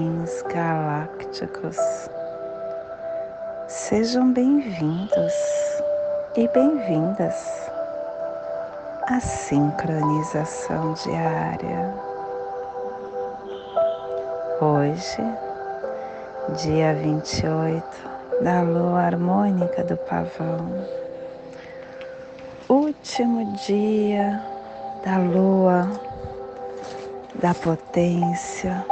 Kings galácticos. Sejam bem-vindos e bem-vindas à sincronização diária. Hoje, dia 28 da lua harmônica do pavão, último dia da lua da potência,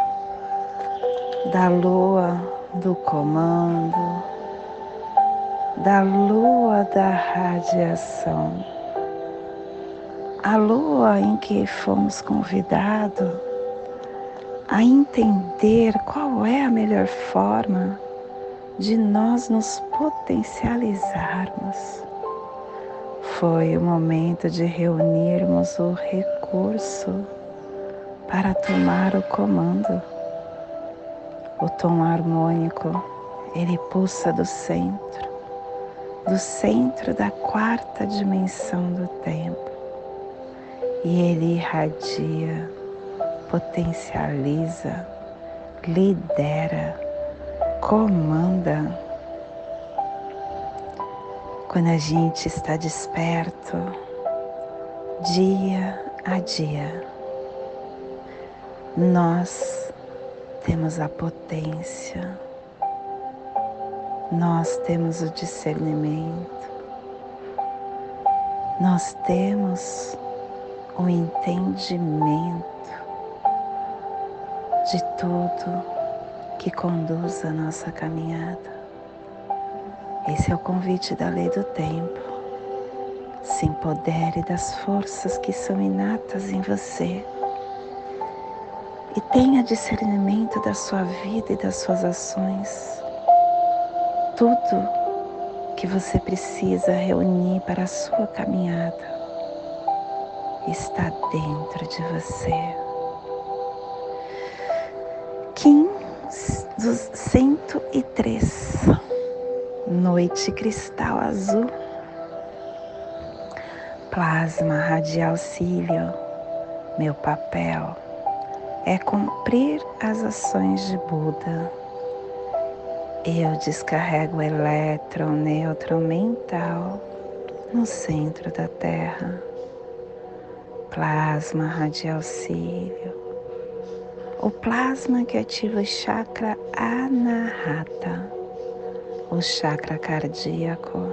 da lua do comando, da lua da radiação, a lua em que fomos convidados a entender qual é a melhor forma de nós nos potencializarmos. Foi o momento de reunirmos o recurso para tomar o comando. O tom harmônico, ele pulsa do centro, do centro da quarta dimensão do tempo. E ele irradia, potencializa, lidera, comanda. Quando a gente está desperto, dia a dia, nós temos a potência, nós temos o discernimento, nós temos o entendimento de tudo que conduz a nossa caminhada. Esse é o convite da lei do tempo. Se empodere das forças que são inatas em você e tenha discernimento da sua vida e das suas ações. Tudo que você precisa reunir para a sua caminhada está dentro de você. Kim dos 103, noite cristal azul, plasma radial cílio, meu papel é cumprir as ações de Buda. Eu descarrego o elétron neutro mental no centro da Terra. Plasma radial cílio. O plasma que ativa o chakra anahata, o chakra cardíaco,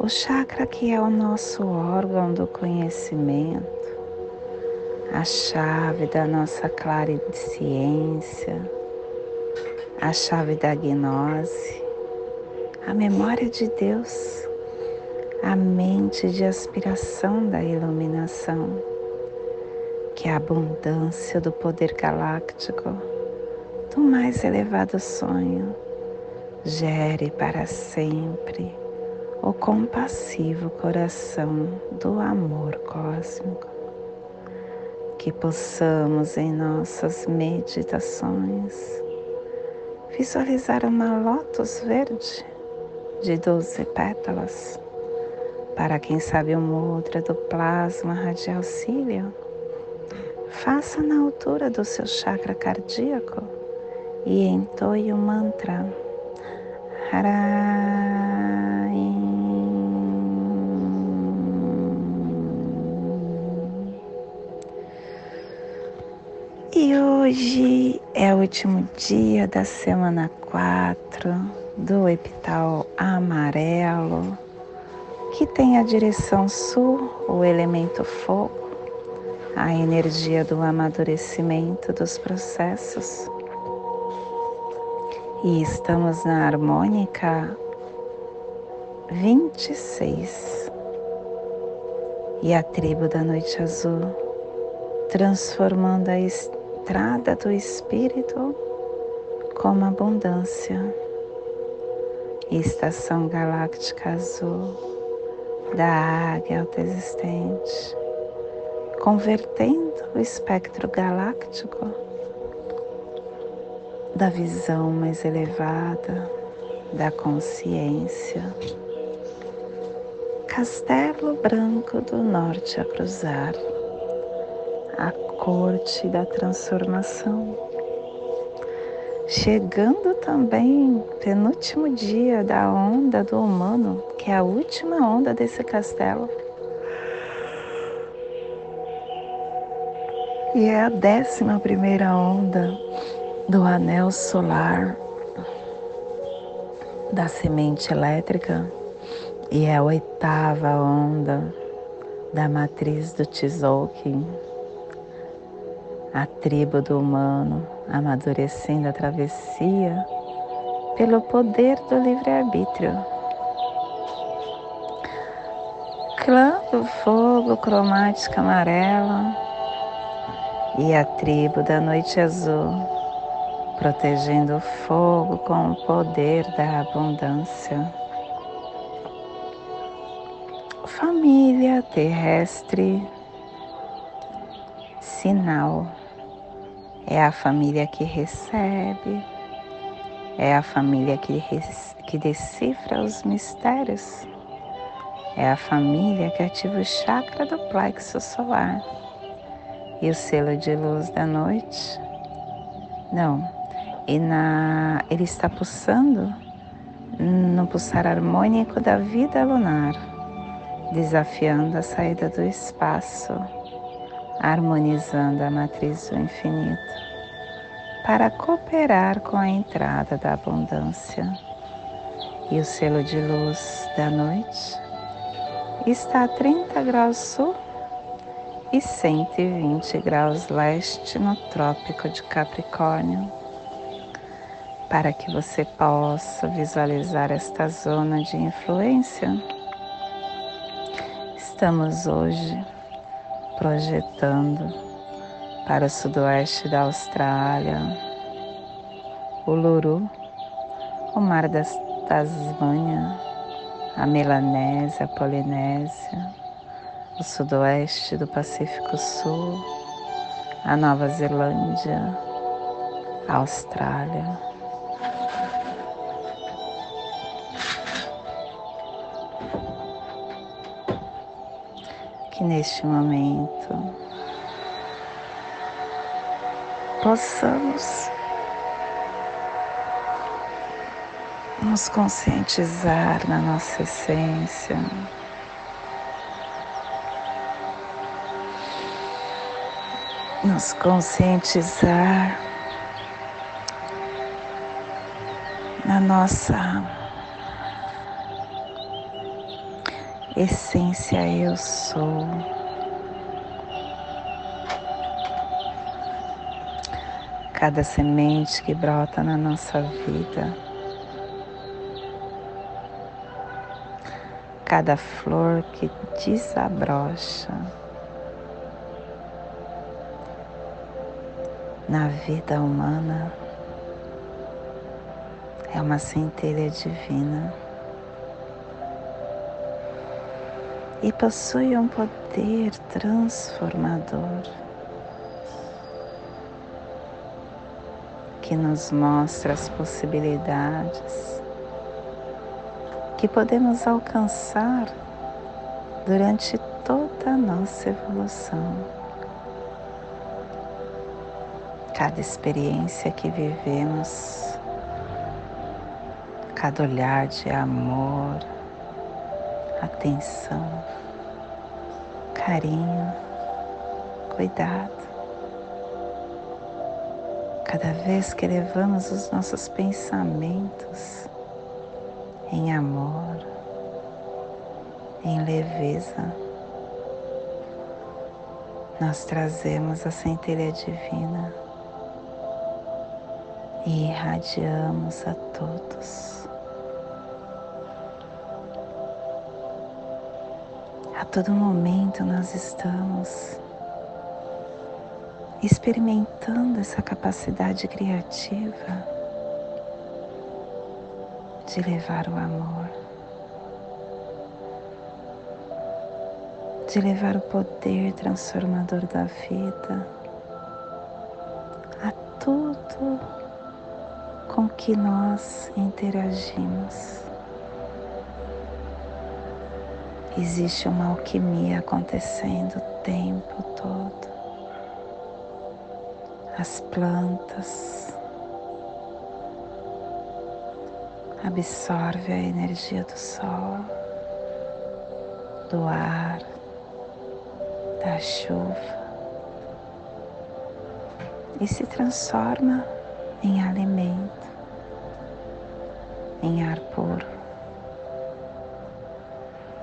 o chakra que é o nosso órgão do conhecimento a chave da nossa ciência, a chave da gnose, a memória de Deus, a mente de aspiração da iluminação, que é a abundância do poder galáctico, do mais elevado sonho, gere para sempre o compassivo coração do amor cósmico que possamos em nossas meditações visualizar uma lótus verde de doze pétalas, para quem sabe o mudra do plasma radial cílio, faça na altura do seu chakra cardíaco e entoie o mantra Harai. Hoje é o último dia da semana 4 do epital amarelo, que tem a direção sul, o elemento fogo, a energia do amadurecimento dos processos. E estamos na harmônica 26 e a tribo da noite azul, transformando a entrada do Espírito como abundância. Estação galáctica azul da águia autoexistente, convertendo o espectro galáctico da visão mais elevada, da consciência. Castelo Branco do Norte a cruzar, corte da transformação. Chegando também penúltimo dia da onda do humano, que é a última onda desse castelo. E é a décima primeira onda do anel solar da semente elétrica e é a oitava onda da matriz do Tzolk'in, a tribo do humano amadurecendo a travessia pelo poder do livre-arbítrio. Clã do fogo cromática amarela e a tribo da noite azul, protegendo o fogo com o poder da abundância. Família terrestre, sinal, é a família que recebe, é a família que, que decifra os mistérios, é a família que ativa o chakra do plexo solar. E o selo de luz da noite. Não, e na, ele está pulsando no pulsar harmônico da vida lunar, desafiando a saída do espaço, harmonizando a matriz do infinito, para cooperar com a entrada da abundância. E o selo de luz da noite está a 30 graus sul e 120 graus leste no Trópico de Capricórnio, para que você possa visualizar esta zona de influência. Estamos hoje projetando para o sudoeste da Austrália, o Luru, o Mar da Tasmânia, a Melanésia, a Polinésia, o sudoeste do Pacífico Sul, a Nova Zelândia, a Austrália. Que neste momento possamos nos conscientizar na nossa essência. nos conscientizar na nossa essência eu sou. Cada semente que brota na nossa vida, cada flor que desabrocha. na vida humana é uma centelha divina e possui um poder transformador que nos mostra as possibilidades que podemos alcançar durante toda a nossa evolução. cada experiência que vivemos, cada olhar de amor, atenção, carinho, cuidado. Cada vez que levamos os nossos pensamentos em amor, em leveza, nós trazemos a centelha divina e irradiamos a todos. A todo momento nós estamos experimentando essa capacidade criativa de levar o amor, de levar o poder transformador da vida a tudo que nós interagimos. Existe uma alquimia acontecendo o tempo todo. As plantas absorvem a energia do sol, do ar, da chuva e se transforma em alimento, em ar puro,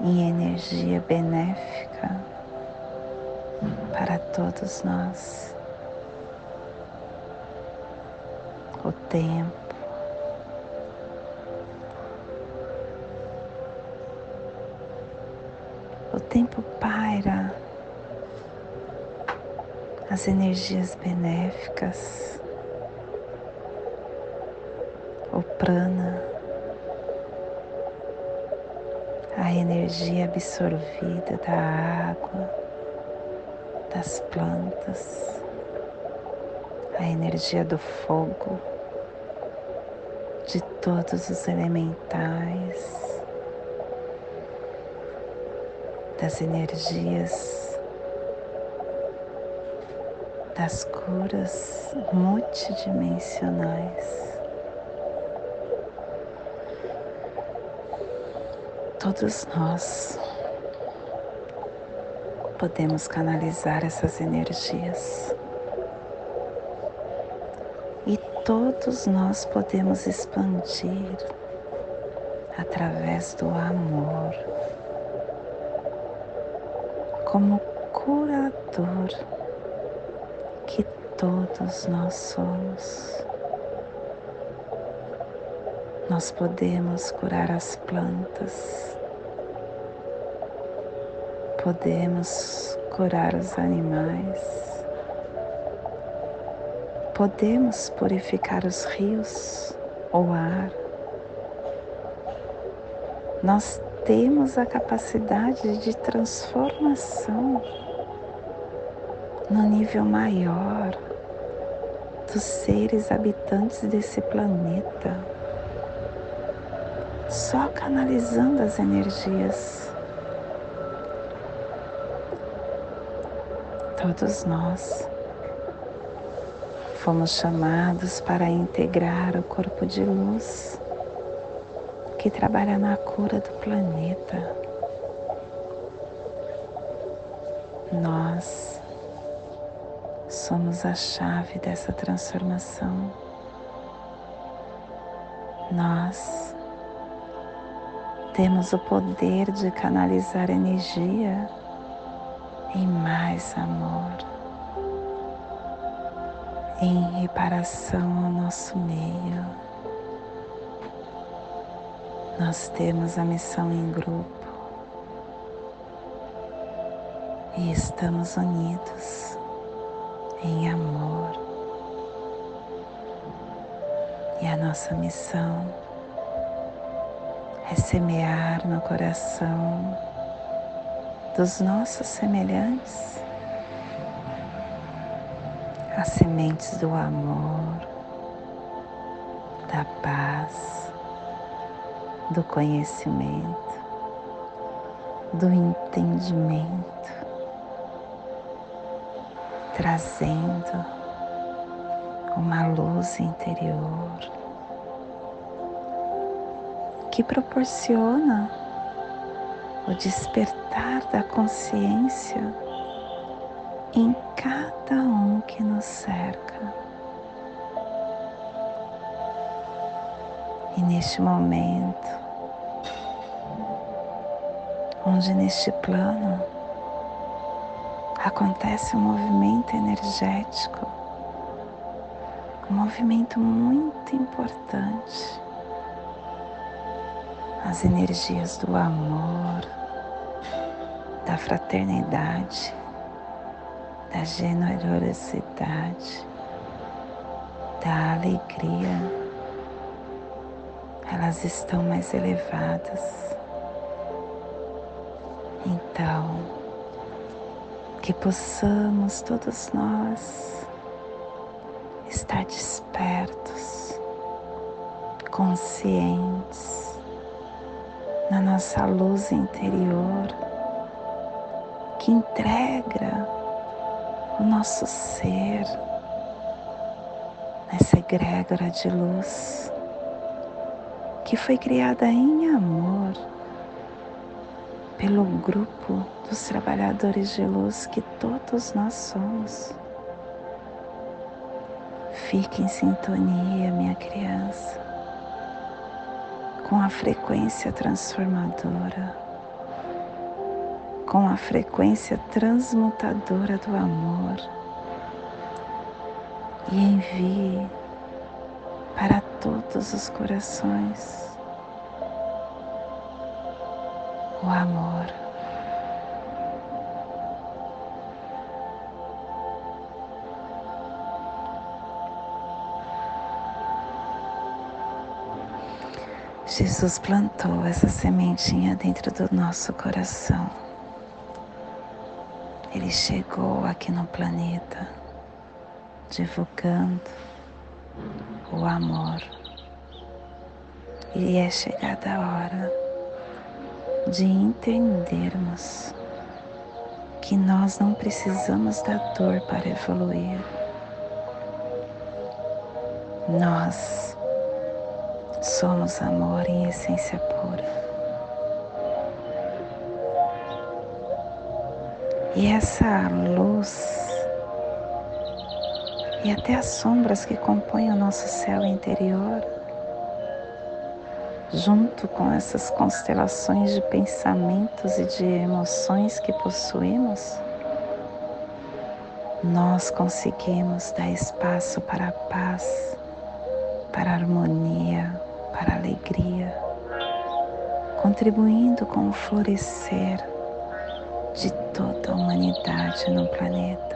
em energia benéfica para todos nós. O tempo, o tempo paira. As energias benéficas, o prana, a energia absorvida da água, das plantas, a energia do fogo, de todos os elementais, das energias das curas multidimensionais. Todos nós podemos canalizar essas energias. E todos nós podemos expandir através do amor como curador todos nós somos. Nós podemos curar as plantas, podemos curar os animais, podemos purificar os rios, o ar. Nós temos a capacidade de transformação no nível maior dos seres habitantes desse planeta, só canalizando as energias. Todos nós fomos chamados para integrar o corpo de luz que trabalha na cura do planeta. Nós somos a chave dessa transformação. Nós temos o poder de canalizar energia em mais amor, em reparação ao nosso meio. Nós temos a missão em grupo e estamos unidos em amor. E a nossa missão é semear no coração dos nossos semelhantes as sementes do amor, da paz, do conhecimento, do entendimento trazendo uma luz interior que proporciona o despertar da consciência em cada um que nos cerca. E neste momento, onde neste plano acontece um movimento energético, um movimento muito importante. As energias do amor, da fraternidade, da generosidade, da alegria, elas estão mais elevadas. Então, que possamos todos nós estar despertos conscientes na nossa luz interior que entrega o nosso ser nessa egrégora de luz que foi criada em amor pelo grupo dos trabalhadores de luz que todos nós somos. Fique em sintonia, minha criança, com a frequência transformadora, com a frequência transmutadora do amor e envie para todos os corações o amor. Jesus plantou essa sementinha dentro do nosso coração. Ele chegou aqui no planeta divulgando o amor. E é chegada a hora de entendermos que nós não precisamos da dor para evoluir. Nós somos amor em essência pura. E essa luz e até as sombras que compõem o nosso céu interior, junto com essas constelações de pensamentos e de emoções que possuímos, nós conseguimos dar espaço para a paz, para a harmonia, para a alegria, contribuindo com o florescer toda a humanidade no planeta.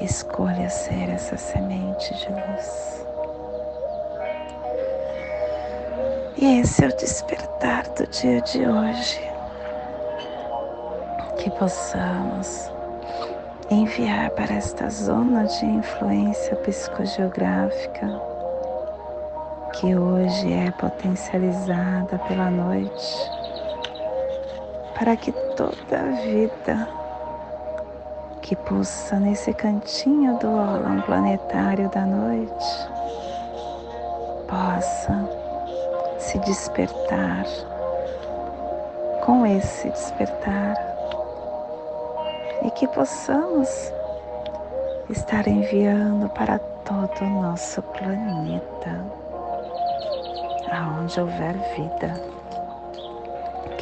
Escolha ser essa semente de luz. E esse é o despertar do dia de hoje. Que possamos enviar para esta zona de influência psicogeográfica que hoje é potencializada pela noite, para que toda a vida que pulsa nesse cantinho do ólon planetário da noite possa se despertar. Com esse despertar e que possamos estar enviando para todo o nosso planeta, aonde houver vida,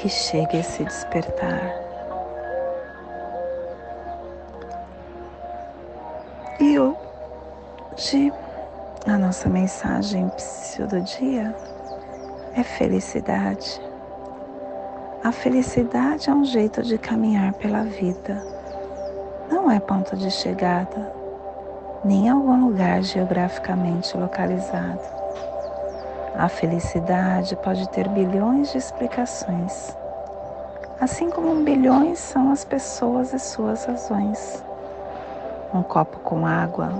que chegue esse despertar E hoje a nossa mensagem do dia é felicidade. A felicidade é um jeito de caminhar pela vida. Não é ponto de chegada, nem algum lugar geograficamente localizado. A felicidade pode ter bilhões de explicações, assim como bilhões são as pessoas e suas razões. Um copo com água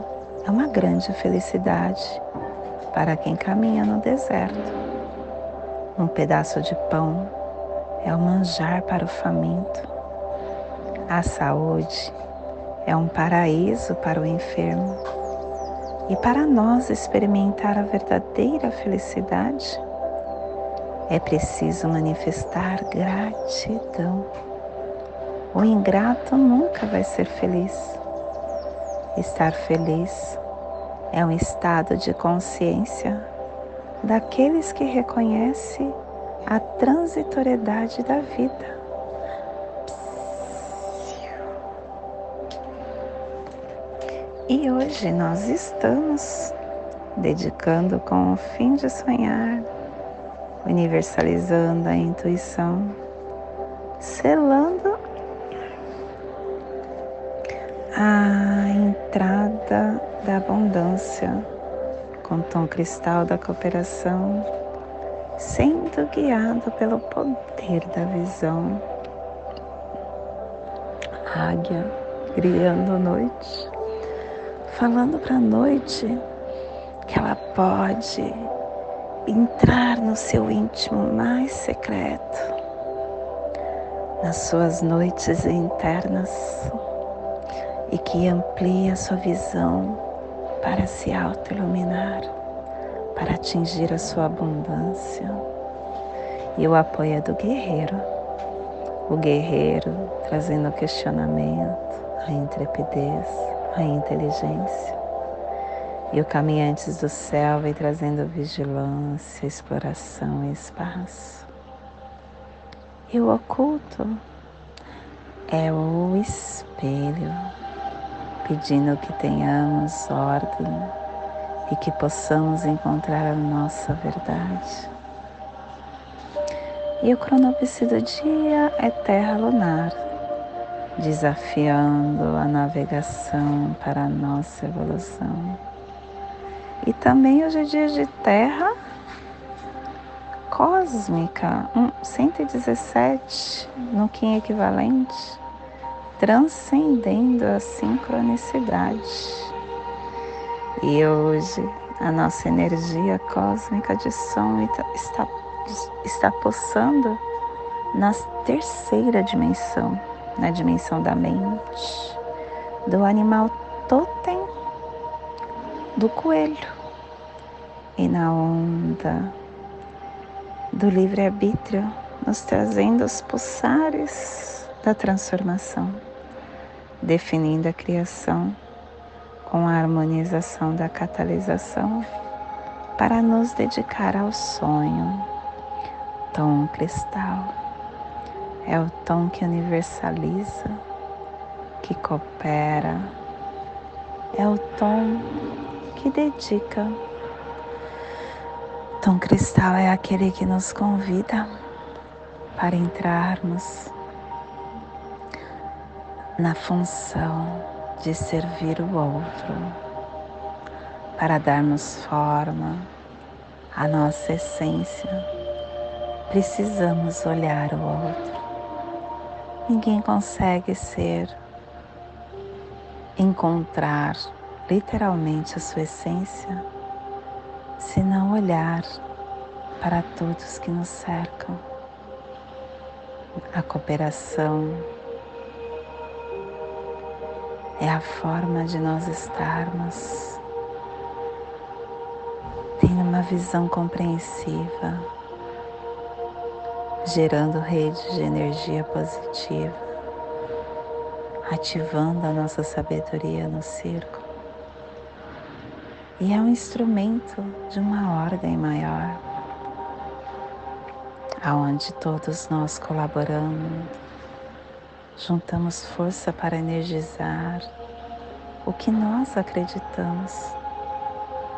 é uma grande felicidade para quem caminha no deserto. Um pedaço de pão é um manjar para o faminto. A saúde é um paraíso para o enfermo. E para nós experimentar a verdadeira felicidade, é preciso manifestar gratidão. O ingrato nunca vai ser feliz. Estar feliz é um estado de consciência daqueles que reconhecem a transitoriedade da vida. E hoje nós estamos dedicando com o fim de sonhar, universalizando a intuição, selando a entrada da abundância com tom cristal da cooperação, sendo guiado pelo poder da visão. Águia criando noite, falando para a noite que ela pode entrar no seu íntimo mais secreto, nas suas noites internas e que amplia sua visão para se auto-iluminar, para atingir a sua abundância. E o apoio é do guerreiro, o guerreiro trazendo o questionamento, a intrepidez, a inteligência. E o caminhantes do céu vem trazendo vigilância, exploração e espaço. E o oculto é o espelho pedindo que tenhamos ordem e que possamos encontrar a nossa verdade. E o cronopse do dia é terra lunar, desafiando a navegação para a nossa evolução. E também hoje é dia de terra cósmica, 117 no Kim equivalente transcendendo a sincronicidade. E hoje a nossa energia cósmica de som está, está pulsando na terceira dimensão, na dimensão da mente, do animal totem do coelho e na onda do livre-arbítrio, nos trazendo os pulsares da transformação definindo a criação com a harmonização da catalisação para nos dedicar ao sonho. Tom cristal é o tom que universaliza, que coopera, é o tom que dedica. Tom cristal é aquele que nos convida para entrarmos na função de servir o outro, para darmos forma à nossa essência, precisamos olhar o outro. Ninguém consegue ser, encontrar literalmente a sua essência se não olhar para todos que nos cercam. A cooperação é a forma de nós estarmos tendo uma visão compreensiva, gerando redes de energia positiva, ativando a nossa sabedoria no círculo. E é um instrumento de uma ordem maior, aonde todos nós colaboramos juntamos força para energizar o que nós acreditamos,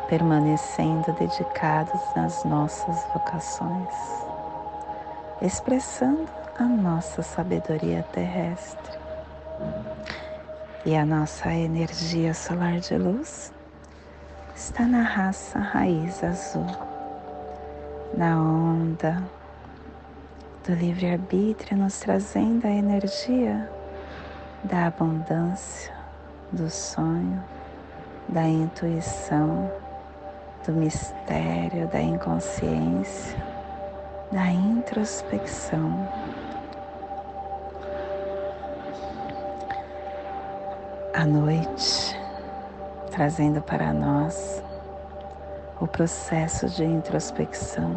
permanecendo dedicados nas nossas vocações, expressando a nossa sabedoria terrestre e a nossa energia solar de luz está na raça raiz azul, na onda do livre-arbítrio, nos trazendo a energia da abundância, do sonho, da intuição, do mistério, da inconsciência, da introspecção. A noite, trazendo para nós o processo de introspecção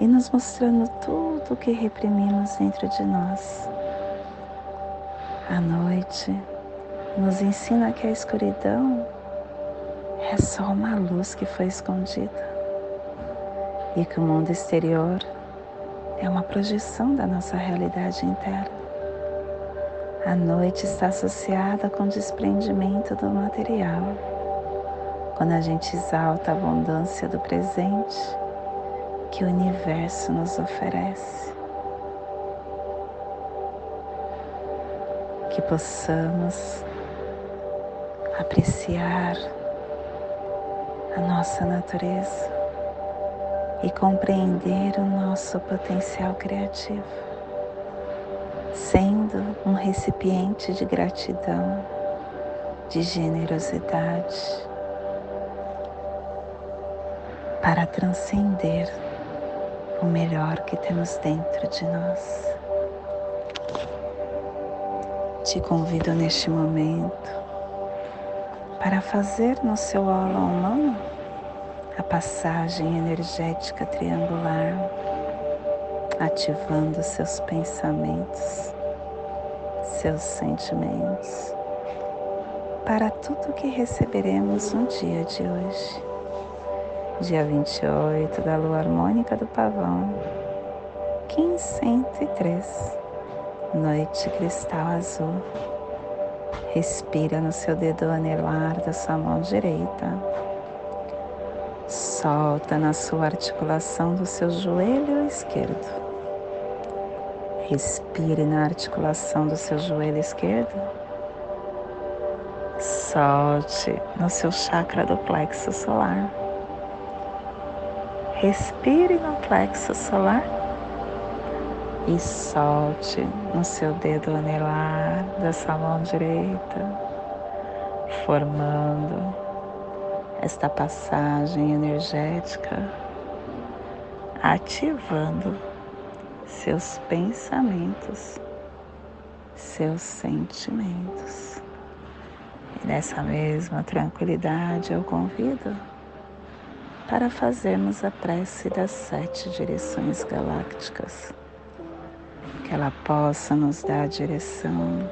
e nos mostrando tudo o que reprimimos dentro de nós. A noite nos ensina que a escuridão é só uma luz que foi escondida e que o mundo exterior é uma projeção da nossa realidade interna. A noite está associada com o desprendimento do material. Quando a gente exalta a abundância do presente, que o universo nos oferece. Que possamos apreciar a nossa natureza e compreender o nosso potencial criativo, sendo um recipiente de gratidão, de generosidade, para transcender o melhor que temos dentro de nós. Te convido neste momento para fazer no seu aula humano a passagem energética triangular, ativando seus pensamentos, seus sentimentos, para tudo que receberemos no dia de hoje, dia 28 da lua harmônica do pavão, 1503, noite cristal azul. Respira no seu dedo anelar da sua mão direita Solta na sua articulação do seu joelho esquerdo. Respire na articulação do seu joelho esquerdo. Solte no seu chakra do plexo solar. Respire no plexo solar e solte no seu dedo anelar da sua mão direita, formando esta passagem energética, ativando seus pensamentos, seus sentimentos. E nessa mesma tranquilidade eu convido para fazermos a prece das sete direções galácticas, que ela possa nos dar a direção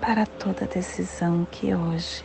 para toda decisão que hoje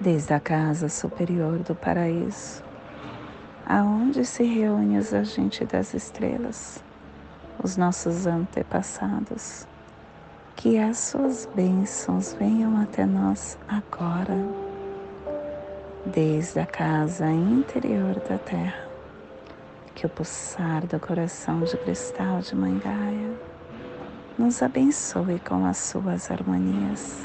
desde a casa superior do paraíso, aonde se reúne os agentes das estrelas, os nossos antepassados, que as suas bênçãos venham até nós agora, desde a casa interior da terra, que o pulsar do coração de cristal de Mãe Gaia nos abençoe com as suas harmonias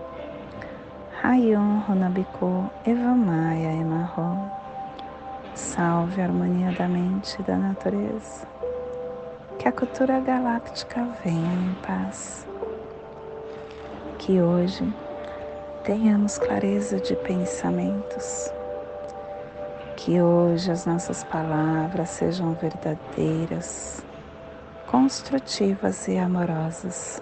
Rayon Runabiku Evamaya Emarro. Salve a harmonia da mente e da natureza. Que a cultura galáctica venha em paz. Que hoje tenhamos clareza de pensamentos. Que hoje as nossas palavras sejam verdadeiras, construtivas e amorosas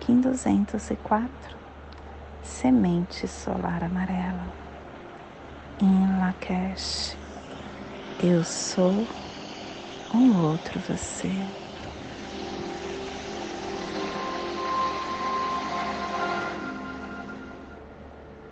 Kim 204, Semente Solar Amarela. Em Lakesh, eu sou um outro você.